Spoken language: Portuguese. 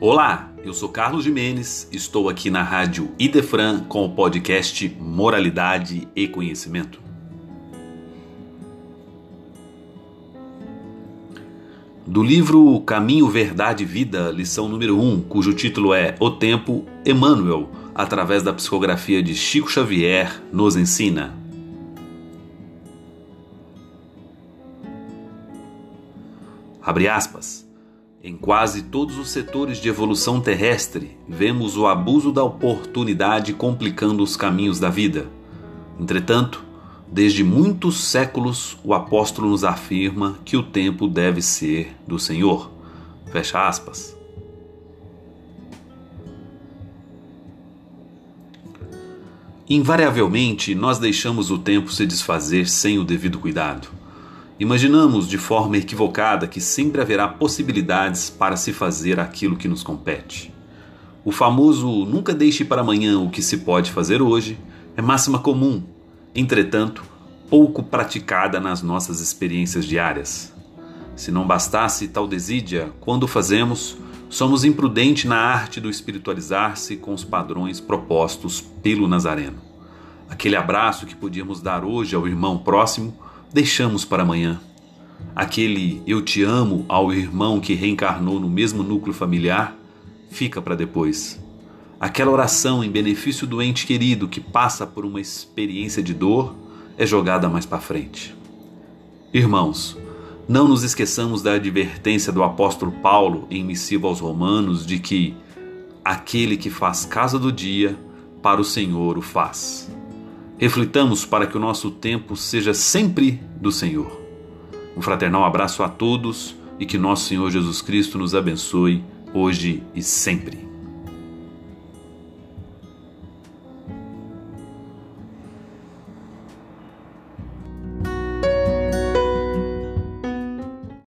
Olá, eu sou Carlos Jimenez, estou aqui na rádio Idefran com o podcast Moralidade e Conhecimento. Do livro Caminho, Verdade e Vida, lição número 1, cujo título é O Tempo, Emmanuel, através da psicografia de Chico Xavier, nos ensina. Abre aspas. Em quase todos os setores de evolução terrestre, vemos o abuso da oportunidade complicando os caminhos da vida. Entretanto, desde muitos séculos, o apóstolo nos afirma que o tempo deve ser do Senhor. Fecha aspas. Invariavelmente, nós deixamos o tempo se desfazer sem o devido cuidado. Imaginamos de forma equivocada que sempre haverá possibilidades para se fazer aquilo que nos compete. O famoso nunca deixe para amanhã o que se pode fazer hoje é máxima comum, entretanto, pouco praticada nas nossas experiências diárias. Se não bastasse tal desídia, quando fazemos, somos imprudentes na arte do espiritualizar-se com os padrões propostos pelo Nazareno. Aquele abraço que podíamos dar hoje ao irmão próximo deixamos para amanhã. Aquele eu te amo ao irmão que reencarnou no mesmo núcleo familiar fica para depois. Aquela oração em benefício do ente querido que passa por uma experiência de dor é jogada mais para frente. Irmãos, não nos esqueçamos da advertência do apóstolo Paulo em missiva aos Romanos de que aquele que faz casa do dia, para o Senhor o faz. Reflitamos para que o nosso tempo seja sempre do Senhor. Um fraternal abraço a todos e que nosso Senhor Jesus Cristo nos abençoe hoje e sempre.